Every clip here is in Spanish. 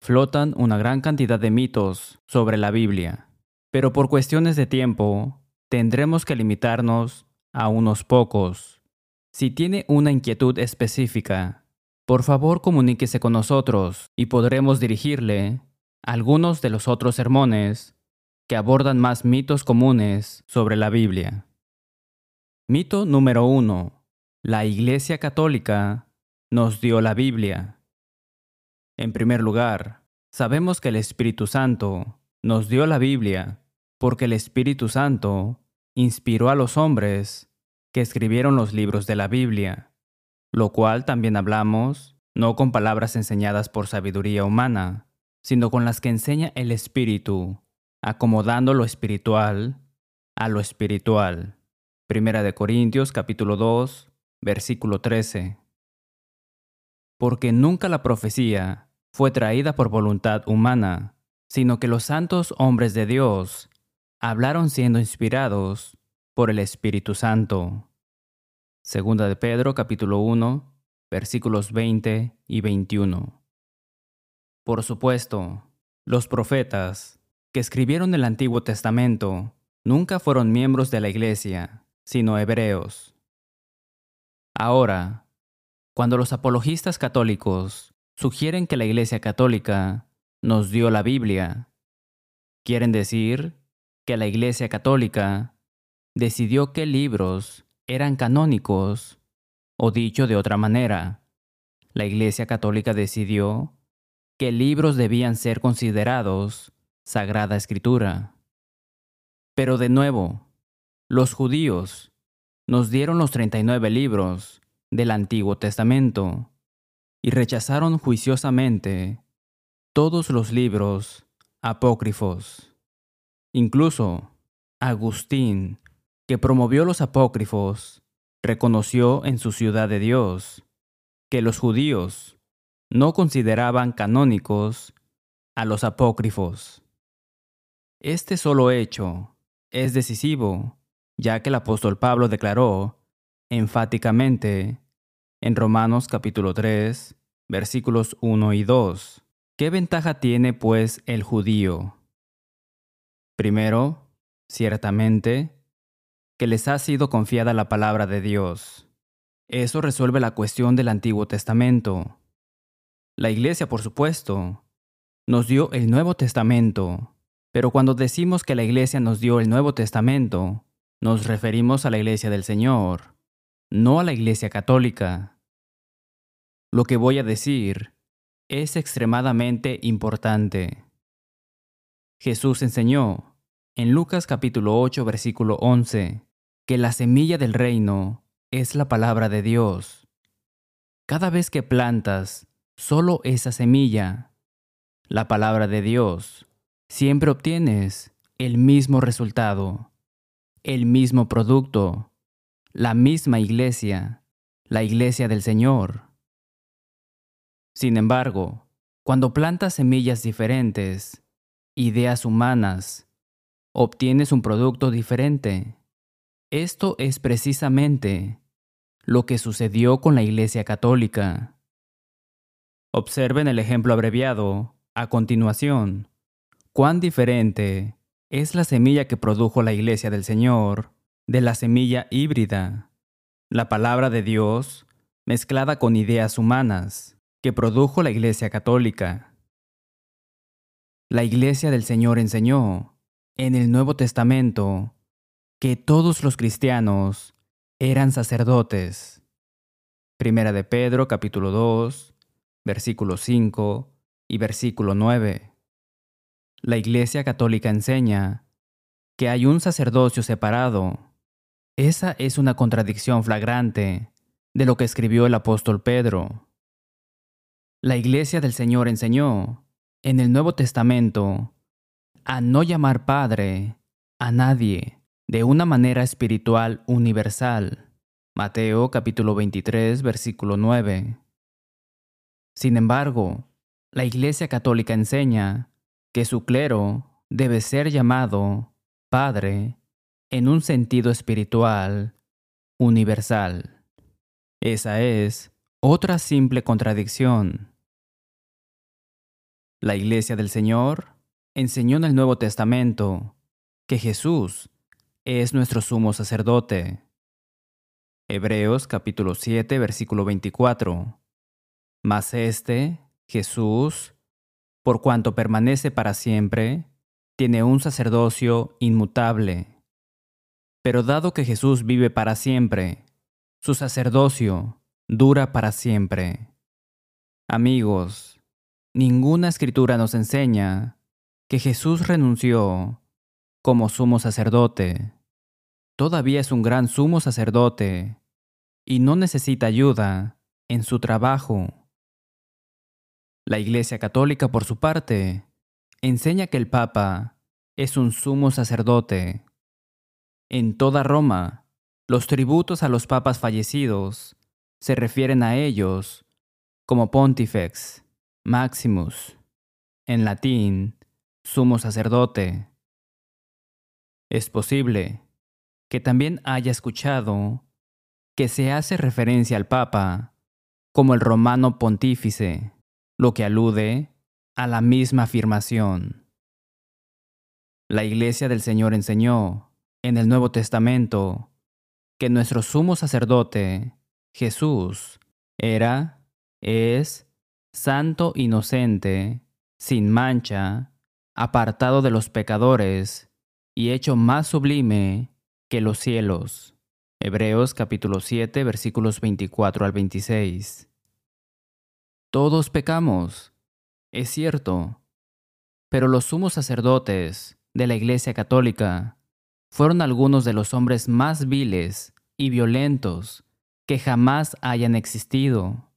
flotan una gran cantidad de mitos sobre la Biblia, pero por cuestiones de tiempo tendremos que limitarnos a unos pocos. Si tiene una inquietud específica, por favor comuníquese con nosotros y podremos dirigirle algunos de los otros sermones que abordan más mitos comunes sobre la Biblia. Mito número 1. La Iglesia Católica nos dio la Biblia. En primer lugar, sabemos que el Espíritu Santo nos dio la Biblia porque el Espíritu Santo inspiró a los hombres que escribieron los libros de la Biblia, lo cual también hablamos no con palabras enseñadas por sabiduría humana, sino con las que enseña el Espíritu, acomodando lo espiritual a lo espiritual. Primera de Corintios capítulo 2, versículo 13. Porque nunca la profecía fue traída por voluntad humana, sino que los santos hombres de Dios hablaron siendo inspirados por el Espíritu Santo. Segunda de Pedro capítulo 1, versículos 20 y 21. Por supuesto, los profetas que escribieron el Antiguo Testamento nunca fueron miembros de la Iglesia, sino hebreos. Ahora, cuando los apologistas católicos sugieren que la Iglesia Católica nos dio la Biblia, quieren decir que la Iglesia Católica decidió qué libros eran canónicos, o dicho de otra manera, la Iglesia Católica decidió qué libros debían ser considerados Sagrada Escritura. Pero de nuevo, los judíos nos dieron los 39 libros del Antiguo Testamento y rechazaron juiciosamente todos los libros apócrifos. Incluso Agustín, que promovió los apócrifos, reconoció en su ciudad de Dios que los judíos no consideraban canónicos a los apócrifos. Este solo hecho es decisivo, ya que el apóstol Pablo declaró enfáticamente en Romanos capítulo 3, versículos 1 y 2. ¿Qué ventaja tiene pues el judío? Primero, ciertamente, que les ha sido confiada la palabra de Dios. Eso resuelve la cuestión del Antiguo Testamento. La Iglesia, por supuesto, nos dio el Nuevo Testamento, pero cuando decimos que la Iglesia nos dio el Nuevo Testamento, nos referimos a la Iglesia del Señor, no a la Iglesia católica. Lo que voy a decir es extremadamente importante. Jesús enseñó en Lucas capítulo 8 versículo 11 que la semilla del reino es la palabra de Dios. Cada vez que plantas solo esa semilla, la palabra de Dios, siempre obtienes el mismo resultado, el mismo producto, la misma iglesia, la iglesia del Señor. Sin embargo, cuando plantas semillas diferentes, ideas humanas, obtienes un producto diferente. Esto es precisamente lo que sucedió con la Iglesia Católica. Observen el ejemplo abreviado a continuación cuán diferente es la semilla que produjo la iglesia del Señor de la semilla híbrida, la palabra de Dios mezclada con ideas humanas que produjo la iglesia católica. La iglesia del Señor enseñó en el Nuevo Testamento que todos los cristianos eran sacerdotes. Primera de Pedro capítulo 2, versículo 5 y versículo 9. La Iglesia Católica enseña que hay un sacerdocio separado. Esa es una contradicción flagrante de lo que escribió el apóstol Pedro. La Iglesia del Señor enseñó en el Nuevo Testamento a no llamar Padre a nadie de una manera espiritual universal. Mateo capítulo 23 versículo 9. Sin embargo, la Iglesia Católica enseña que su clero debe ser llamado Padre en un sentido espiritual universal. Esa es otra simple contradicción La Iglesia del Señor enseñó en el Nuevo Testamento que Jesús es nuestro sumo sacerdote. Hebreos capítulo 7 versículo 24. Mas este, Jesús, por cuanto permanece para siempre, tiene un sacerdocio inmutable. Pero dado que Jesús vive para siempre, su sacerdocio dura para siempre. Amigos, ninguna escritura nos enseña que Jesús renunció como sumo sacerdote. Todavía es un gran sumo sacerdote y no necesita ayuda en su trabajo. La Iglesia Católica, por su parte, enseña que el Papa es un sumo sacerdote. En toda Roma, los tributos a los papas fallecidos se refieren a ellos como Pontifex, Maximus, en latín, sumo sacerdote. Es posible que también haya escuchado que se hace referencia al Papa como el romano pontífice, lo que alude a la misma afirmación. La Iglesia del Señor enseñó en el Nuevo Testamento que nuestro sumo sacerdote, Jesús, era, es, santo inocente, sin mancha, apartado de los pecadores y hecho más sublime que los cielos. Hebreos capítulo 7 versículos 24 al 26. Todos pecamos, es cierto, pero los sumos sacerdotes, de la Iglesia Católica fueron algunos de los hombres más viles y violentos que jamás hayan existido.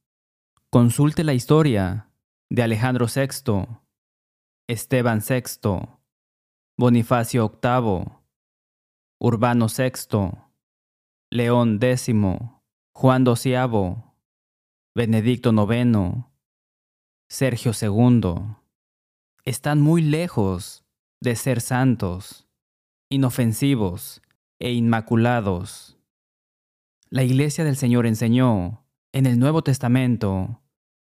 Consulte la historia de Alejandro VI, Esteban VI, Bonifacio VIII, Urbano VI, León X, Juan XII, Benedicto IX, Sergio II. Están muy lejos de ser santos, inofensivos e inmaculados. La Iglesia del Señor enseñó en el Nuevo Testamento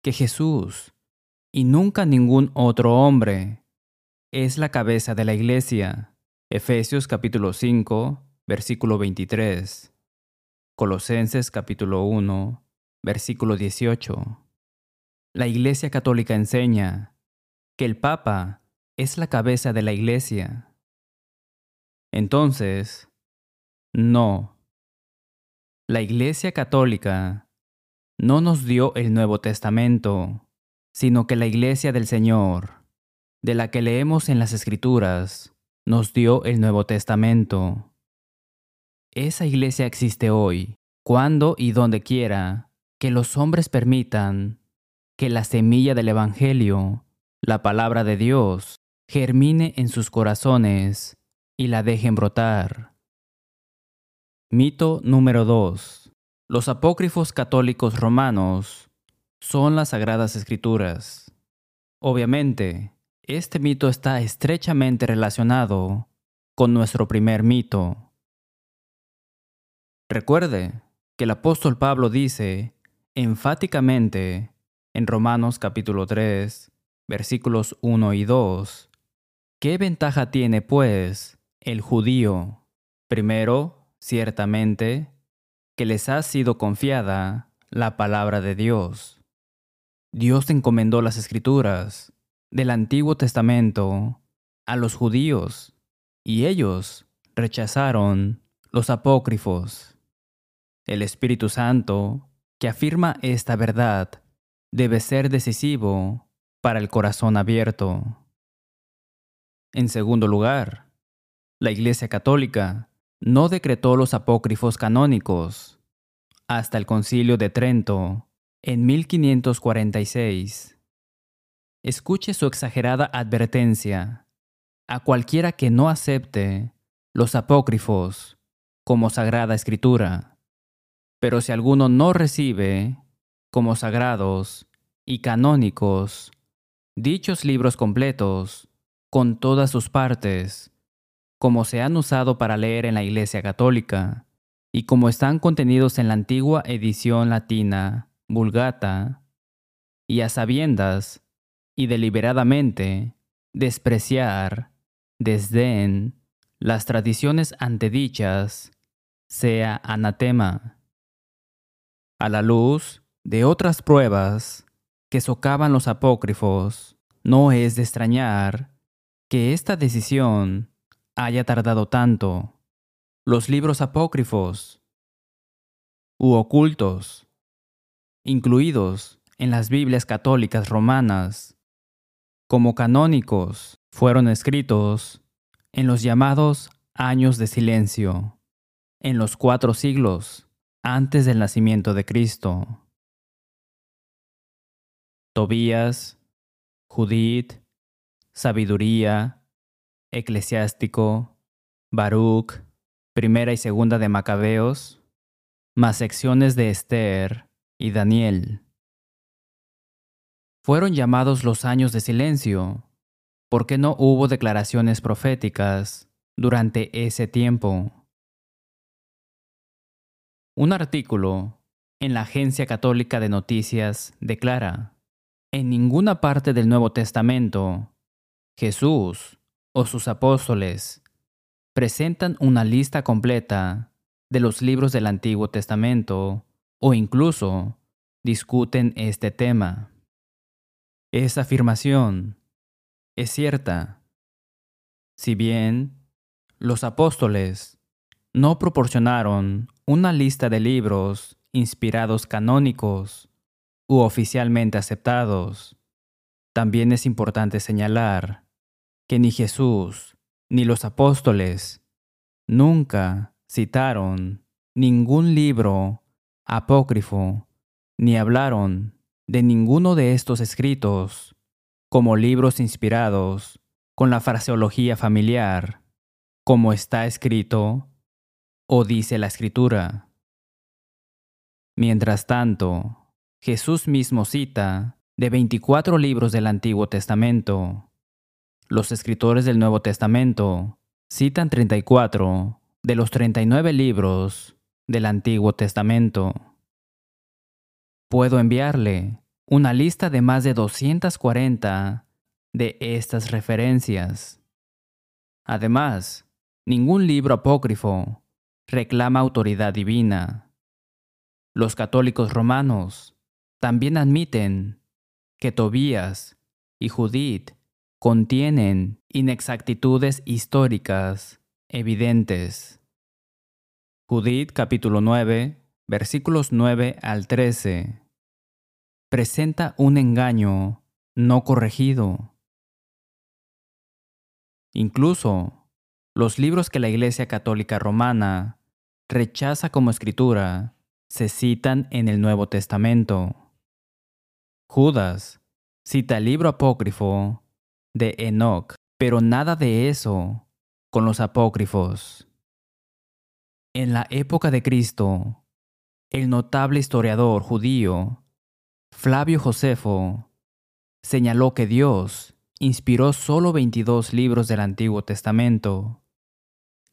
que Jesús, y nunca ningún otro hombre, es la cabeza de la Iglesia. Efesios capítulo 5, versículo 23. Colosenses capítulo 1, versículo 18. La Iglesia Católica enseña que el Papa es la cabeza de la iglesia. Entonces, no. La Iglesia Católica no nos dio el Nuevo Testamento, sino que la Iglesia del Señor, de la que leemos en las Escrituras, nos dio el Nuevo Testamento. Esa Iglesia existe hoy, cuando y donde quiera que los hombres permitan que la semilla del Evangelio, la palabra de Dios, germine en sus corazones y la dejen brotar. Mito número 2. Los apócrifos católicos romanos son las sagradas escrituras. Obviamente, este mito está estrechamente relacionado con nuestro primer mito. Recuerde que el apóstol Pablo dice enfáticamente en Romanos capítulo 3, versículos 1 y 2, ¿Qué ventaja tiene, pues, el judío? Primero, ciertamente, que les ha sido confiada la palabra de Dios. Dios encomendó las escrituras del Antiguo Testamento a los judíos, y ellos rechazaron los apócrifos. El Espíritu Santo, que afirma esta verdad, debe ser decisivo para el corazón abierto. En segundo lugar, la Iglesia Católica no decretó los apócrifos canónicos hasta el Concilio de Trento en 1546. Escuche su exagerada advertencia a cualquiera que no acepte los apócrifos como sagrada escritura. Pero si alguno no recibe como sagrados y canónicos dichos libros completos, con todas sus partes, como se han usado para leer en la Iglesia Católica, y como están contenidos en la antigua edición latina, Vulgata, y a sabiendas y deliberadamente despreciar, desdén, las tradiciones antedichas, sea anatema. A la luz de otras pruebas que socavan los apócrifos, no es de extrañar que esta decisión haya tardado tanto. Los libros apócrifos u ocultos, incluidos en las Biblias católicas romanas, como canónicos, fueron escritos en los llamados años de silencio, en los cuatro siglos antes del nacimiento de Cristo. Tobías, Judith, Sabiduría, Eclesiástico, Baruch, Primera y Segunda de Macabeos, más secciones de Esther y Daniel. Fueron llamados los años de silencio porque no hubo declaraciones proféticas durante ese tiempo. Un artículo en la Agencia Católica de Noticias declara, en ninguna parte del Nuevo Testamento, Jesús o sus apóstoles presentan una lista completa de los libros del Antiguo Testamento o incluso discuten este tema. Esa afirmación es cierta. Si bien los apóstoles no proporcionaron una lista de libros inspirados canónicos u oficialmente aceptados, también es importante señalar que ni Jesús ni los apóstoles nunca citaron ningún libro apócrifo ni hablaron de ninguno de estos escritos como libros inspirados con la fraseología familiar, como está escrito o dice la escritura. Mientras tanto, Jesús mismo cita de 24 libros del Antiguo Testamento. Los escritores del Nuevo Testamento citan 34 de los 39 libros del Antiguo Testamento. Puedo enviarle una lista de más de 240 de estas referencias. Además, ningún libro apócrifo reclama autoridad divina. Los católicos romanos también admiten que Tobías y Judith contienen inexactitudes históricas evidentes. Judith capítulo 9, versículos 9 al 13, presenta un engaño no corregido. Incluso los libros que la Iglesia Católica Romana rechaza como escritura se citan en el Nuevo Testamento. Judas cita el libro apócrifo de Enoch, pero nada de eso con los apócrifos. En la época de Cristo, el notable historiador judío Flavio Josefo señaló que Dios inspiró solo 22 libros del Antiguo Testamento.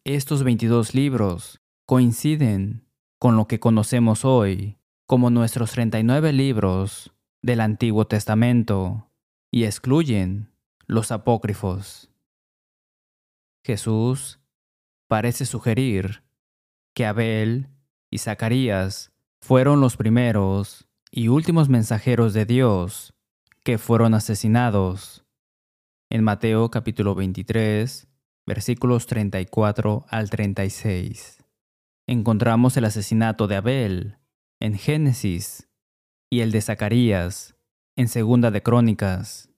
Estos 22 libros coinciden con lo que conocemos hoy como nuestros 39 libros del Antiguo Testamento y excluyen los apócrifos. Jesús parece sugerir que Abel y Zacarías fueron los primeros y últimos mensajeros de Dios que fueron asesinados. En Mateo capítulo 23, versículos 34 al 36. Encontramos el asesinato de Abel en Génesis y el de Zacarías, en Segunda de Crónicas,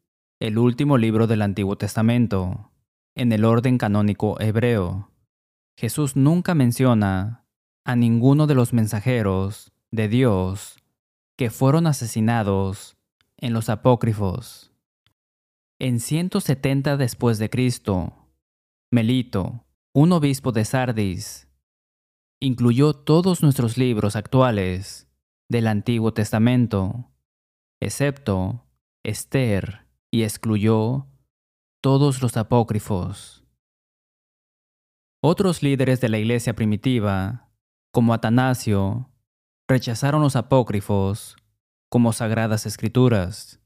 el último libro del Antiguo Testamento, en el orden canónico hebreo. Jesús nunca menciona a ninguno de los mensajeros de Dios que fueron asesinados en los apócrifos. En 170 después de Cristo, Melito, un obispo de Sardis, incluyó todos nuestros libros actuales del Antiguo Testamento, excepto Esther, y excluyó todos los apócrifos. Otros líderes de la iglesia primitiva, como Atanasio, rechazaron los apócrifos como sagradas escrituras.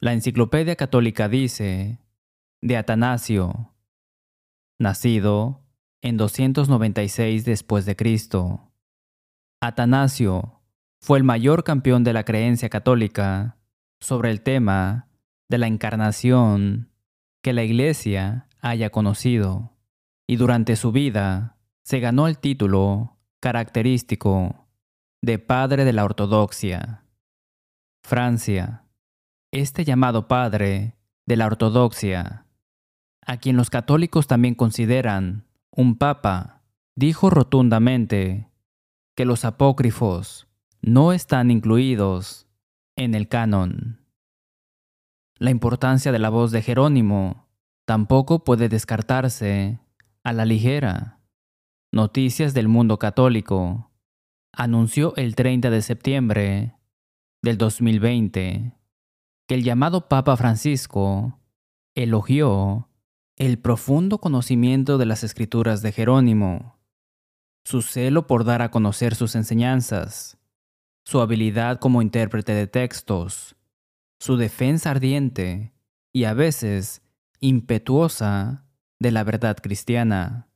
La Enciclopedia Católica dice de Atanasio, nacido en 296 después de Cristo. Atanasio fue el mayor campeón de la creencia católica sobre el tema de la encarnación que la Iglesia haya conocido, y durante su vida se ganó el título característico de Padre de la Ortodoxia. Francia, este llamado Padre de la Ortodoxia, a quien los católicos también consideran un papa, dijo rotundamente que los apócrifos no están incluidos en el canon. La importancia de la voz de Jerónimo tampoco puede descartarse a la ligera. Noticias del Mundo Católico anunció el 30 de septiembre del 2020 que el llamado Papa Francisco elogió el profundo conocimiento de las escrituras de Jerónimo su celo por dar a conocer sus enseñanzas, su habilidad como intérprete de textos, su defensa ardiente y a veces impetuosa de la verdad cristiana,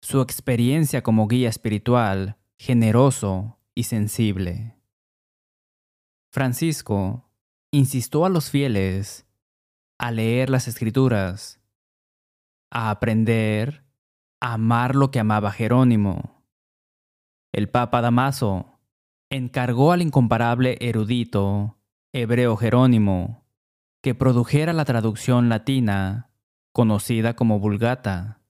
su experiencia como guía espiritual, generoso y sensible. Francisco insistió a los fieles a leer las escrituras, a aprender, a amar lo que amaba Jerónimo el Papa Damaso encargó al incomparable erudito hebreo Jerónimo que produjera la traducción latina conocida como Vulgata,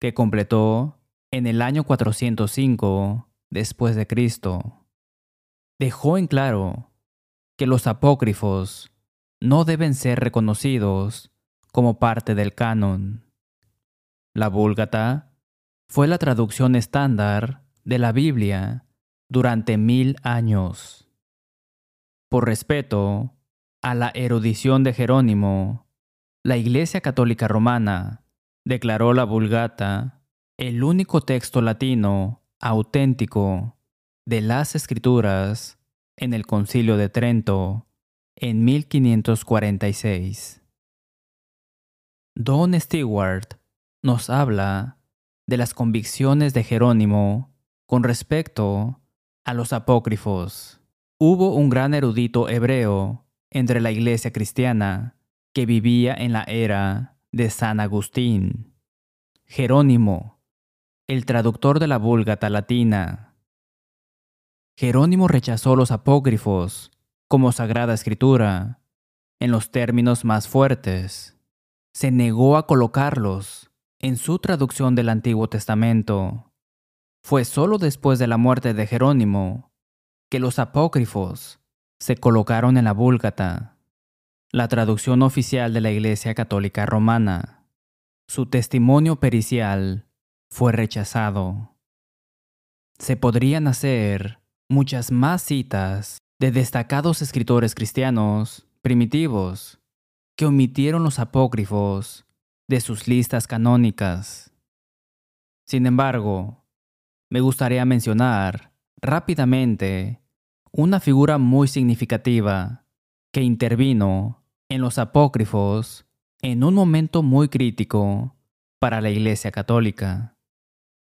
que completó en el año 405 después de Cristo. Dejó en claro que los apócrifos no deben ser reconocidos como parte del canon. La Vulgata fue la traducción estándar de la Biblia durante mil años. Por respeto a la erudición de Jerónimo, la Iglesia Católica Romana declaró la Vulgata el único texto latino auténtico de las Escrituras en el Concilio de Trento en 1546. Don Stewart nos habla de las convicciones de Jerónimo con respecto a los apócrifos, hubo un gran erudito hebreo entre la iglesia cristiana que vivía en la era de San Agustín, Jerónimo, el traductor de la Vulgata latina. Jerónimo rechazó los apócrifos como sagrada escritura en los términos más fuertes. Se negó a colocarlos en su traducción del Antiguo Testamento fue solo después de la muerte de Jerónimo que los apócrifos se colocaron en la Búlgata, la traducción oficial de la Iglesia Católica Romana. Su testimonio pericial fue rechazado. Se podrían hacer muchas más citas de destacados escritores cristianos primitivos que omitieron los apócrifos de sus listas canónicas. Sin embargo, me gustaría mencionar rápidamente una figura muy significativa que intervino en los apócrifos en un momento muy crítico para la Iglesia Católica.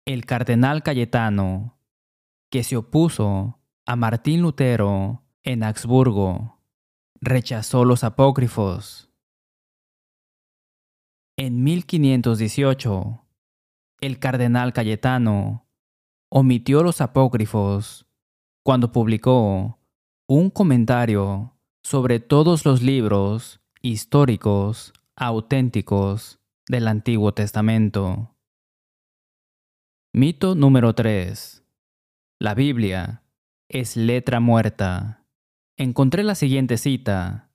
El cardenal Cayetano, que se opuso a Martín Lutero en Augsburgo, rechazó los apócrifos. En 1518, el cardenal Cayetano omitió los apócrifos cuando publicó un comentario sobre todos los libros históricos auténticos del Antiguo Testamento. Mito número 3. La Biblia es letra muerta. Encontré la siguiente cita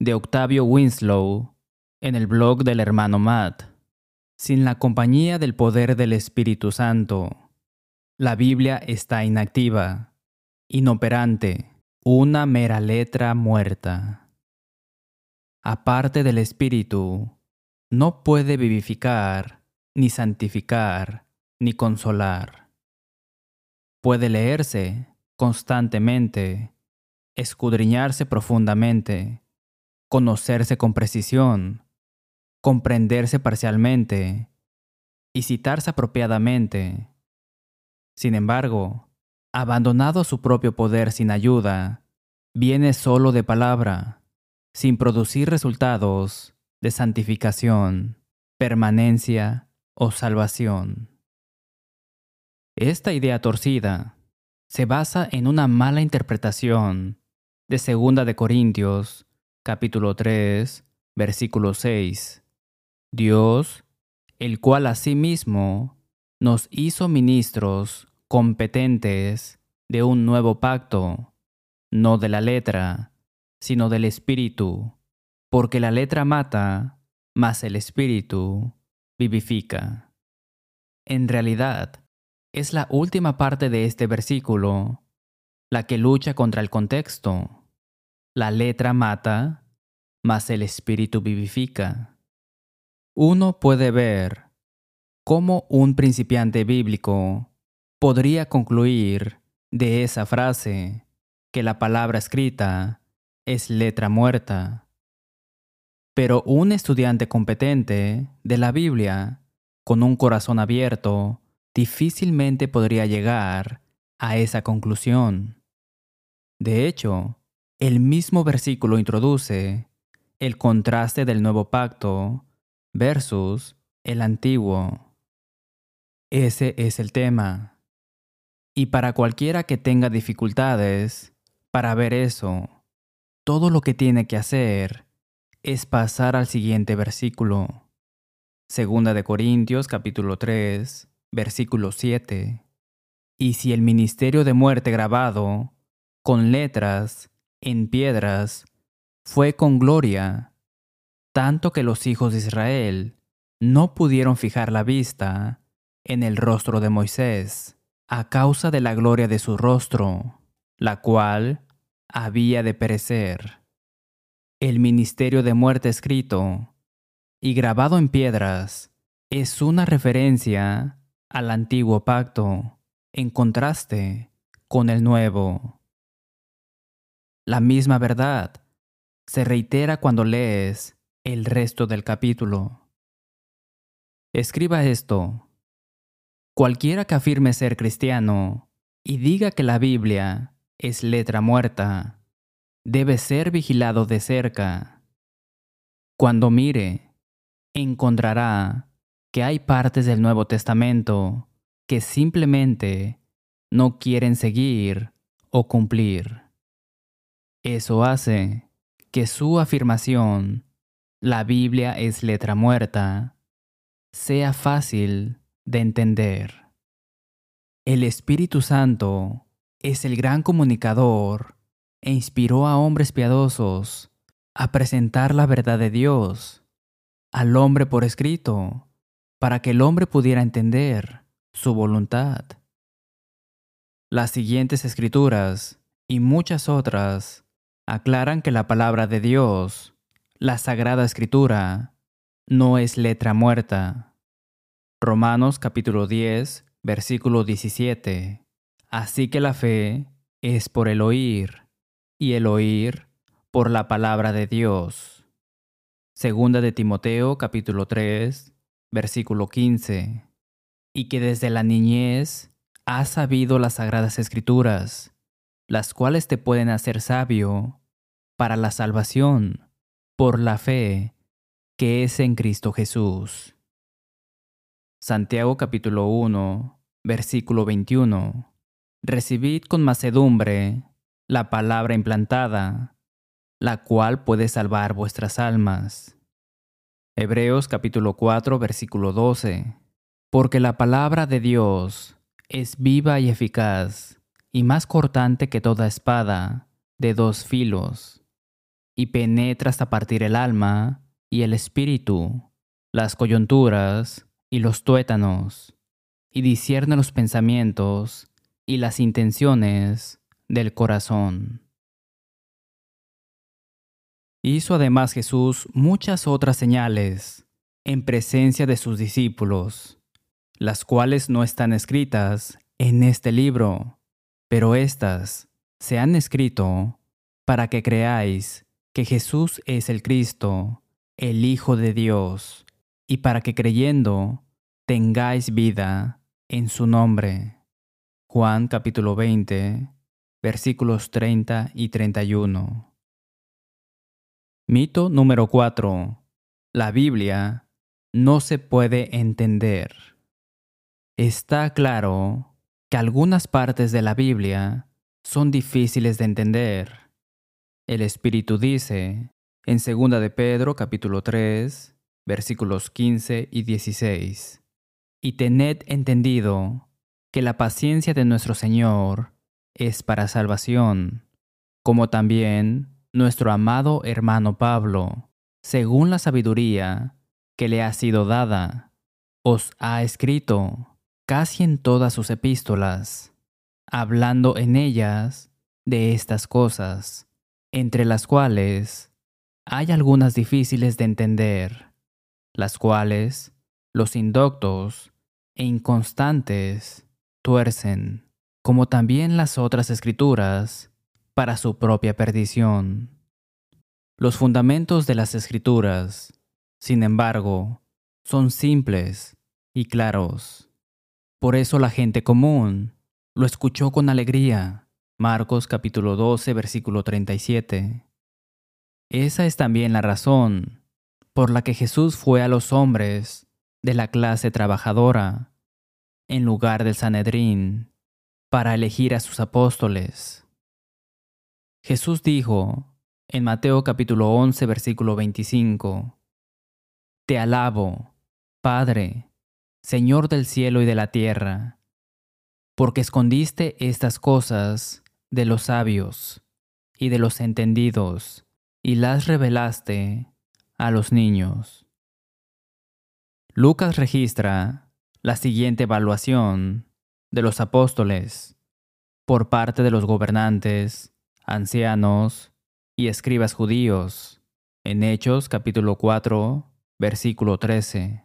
de Octavio Winslow en el blog del hermano Matt. Sin la compañía del poder del Espíritu Santo, la Biblia está inactiva, inoperante, una mera letra muerta. Aparte del Espíritu, no puede vivificar, ni santificar, ni consolar. Puede leerse constantemente, escudriñarse profundamente, conocerse con precisión, comprenderse parcialmente y citarse apropiadamente. Sin embargo, abandonado su propio poder sin ayuda, viene solo de palabra, sin producir resultados de santificación, permanencia o salvación. Esta idea torcida se basa en una mala interpretación de Segunda de Corintios, capítulo 3, versículo 6. Dios, el cual asimismo nos hizo ministros competentes de un nuevo pacto, no de la letra, sino del espíritu, porque la letra mata, mas el espíritu vivifica. En realidad, es la última parte de este versículo la que lucha contra el contexto. La letra mata, mas el espíritu vivifica. Uno puede ver cómo un principiante bíblico podría concluir de esa frase que la palabra escrita es letra muerta. Pero un estudiante competente de la Biblia, con un corazón abierto, difícilmente podría llegar a esa conclusión. De hecho, el mismo versículo introduce el contraste del nuevo pacto versus el antiguo. Ese es el tema. Y para cualquiera que tenga dificultades para ver eso, todo lo que tiene que hacer es pasar al siguiente versículo. Segunda de Corintios capítulo 3, versículo 7. Y si el ministerio de muerte grabado, con letras, en piedras, fue con gloria, tanto que los hijos de Israel no pudieron fijar la vista en el rostro de Moisés, a causa de la gloria de su rostro, la cual había de perecer. El ministerio de muerte escrito y grabado en piedras es una referencia al antiguo pacto en contraste con el nuevo. La misma verdad se reitera cuando lees el resto del capítulo. Escriba esto. Cualquiera que afirme ser cristiano y diga que la Biblia es letra muerta, debe ser vigilado de cerca. Cuando mire, encontrará que hay partes del Nuevo Testamento que simplemente no quieren seguir o cumplir. Eso hace que su afirmación, la Biblia es letra muerta, sea fácil de entender. El Espíritu Santo es el gran comunicador e inspiró a hombres piadosos a presentar la verdad de Dios al hombre por escrito para que el hombre pudiera entender su voluntad. Las siguientes escrituras y muchas otras aclaran que la palabra de Dios, la Sagrada Escritura, no es letra muerta. Romanos capítulo 10, versículo 17. Así que la fe es por el oír, y el oír por la palabra de Dios. Segunda de Timoteo capítulo 3, versículo 15, y que desde la niñez has sabido las sagradas escrituras, las cuales te pueden hacer sabio para la salvación por la fe que es en Cristo Jesús. Santiago capítulo 1, versículo 21. Recibid con macedumbre la palabra implantada, la cual puede salvar vuestras almas. Hebreos capítulo 4 versículo 12. Porque la palabra de Dios es viva y eficaz, y más cortante que toda espada, de dos filos, y penetra hasta partir el alma y el espíritu, las coyunturas y los tuétanos, y discierne los pensamientos y las intenciones del corazón. Hizo además Jesús muchas otras señales en presencia de sus discípulos, las cuales no están escritas en este libro, pero éstas se han escrito para que creáis que Jesús es el Cristo, el Hijo de Dios, y para que creyendo tengáis vida en su nombre. Juan capítulo 20, versículos 30 y 31. Mito número 4. La Biblia no se puede entender. Está claro que algunas partes de la Biblia son difíciles de entender. El Espíritu dice en 2 de Pedro capítulo 3, versículos 15 y 16, y tened entendido que la paciencia de nuestro Señor es para salvación, como también nuestro amado hermano Pablo, según la sabiduría que le ha sido dada, os ha escrito casi en todas sus epístolas, hablando en ellas de estas cosas, entre las cuales hay algunas difíciles de entender, las cuales los indoctos e inconstantes tuercen, como también las otras escrituras, para su propia perdición. Los fundamentos de las escrituras, sin embargo, son simples y claros. Por eso la gente común lo escuchó con alegría. Marcos capítulo 12 versículo 37. Esa es también la razón por la que Jesús fue a los hombres de la clase trabajadora en lugar del Sanedrín para elegir a sus apóstoles. Jesús dijo en Mateo capítulo 11 versículo 25, Te alabo, Padre, Señor del cielo y de la tierra, porque escondiste estas cosas de los sabios y de los entendidos, y las revelaste a los niños. Lucas registra la siguiente evaluación de los apóstoles por parte de los gobernantes, ancianos y escribas judíos en Hechos capítulo 4, versículo 13.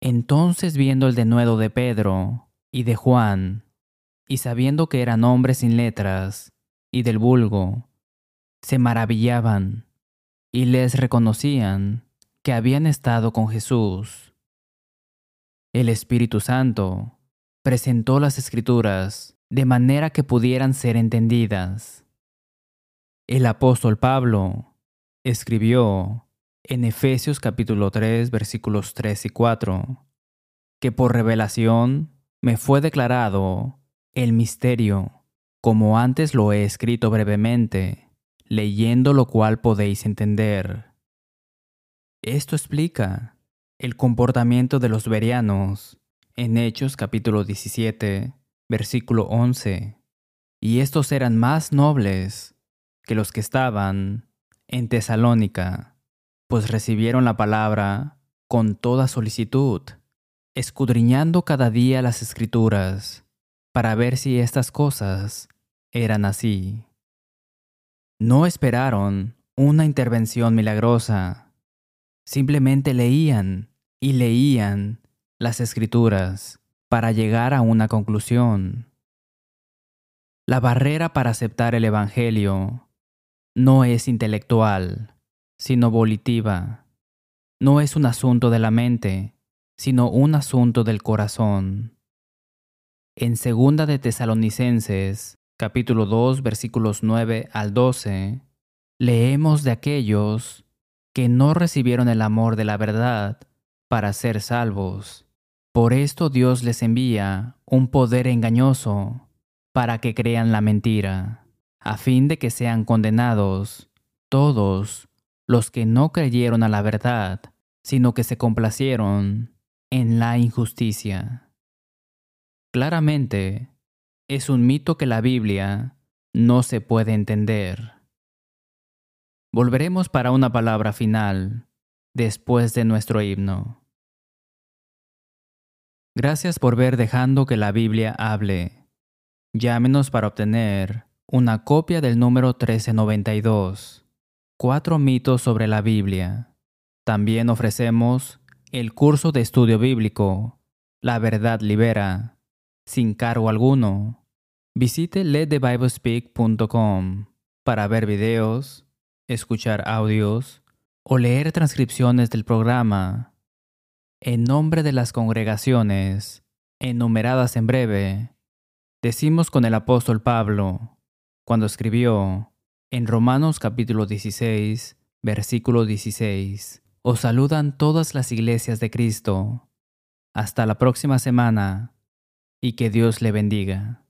Entonces viendo el denuedo de Pedro y de Juan, y sabiendo que eran hombres sin letras y del vulgo, se maravillaban y les reconocían que habían estado con Jesús. El Espíritu Santo presentó las escrituras de manera que pudieran ser entendidas. El apóstol Pablo escribió en Efesios capítulo 3 versículos 3 y 4 que por revelación me fue declarado el misterio, como antes lo he escrito brevemente, leyendo lo cual podéis entender. Esto explica el comportamiento de los verianos en Hechos capítulo 17, versículo 11. Y estos eran más nobles que los que estaban en Tesalónica, pues recibieron la palabra con toda solicitud, escudriñando cada día las escrituras, para ver si estas cosas eran así. No esperaron una intervención milagrosa, simplemente leían y leían las escrituras para llegar a una conclusión. La barrera para aceptar el Evangelio no es intelectual, sino volitiva. No es un asunto de la mente, sino un asunto del corazón. En segunda de Tesalonicenses, capítulo 2, versículos 9 al 12, leemos de aquellos que no recibieron el amor de la verdad para ser salvos. Por esto Dios les envía un poder engañoso para que crean la mentira, a fin de que sean condenados todos los que no creyeron a la verdad, sino que se complacieron en la injusticia. Claramente, es un mito que la Biblia no se puede entender. Volveremos para una palabra final después de nuestro himno. Gracias por ver dejando que la Biblia hable. Llámenos para obtener una copia del número 1392. Cuatro mitos sobre la Biblia. También ofrecemos el curso de estudio bíblico, La verdad libera, sin cargo alguno. Visite letthebiblespeak.com para ver videos, escuchar audios o leer transcripciones del programa. En nombre de las congregaciones, enumeradas en breve, decimos con el apóstol Pablo, cuando escribió en Romanos capítulo 16, versículo 16, os saludan todas las iglesias de Cristo. Hasta la próxima semana y que Dios le bendiga.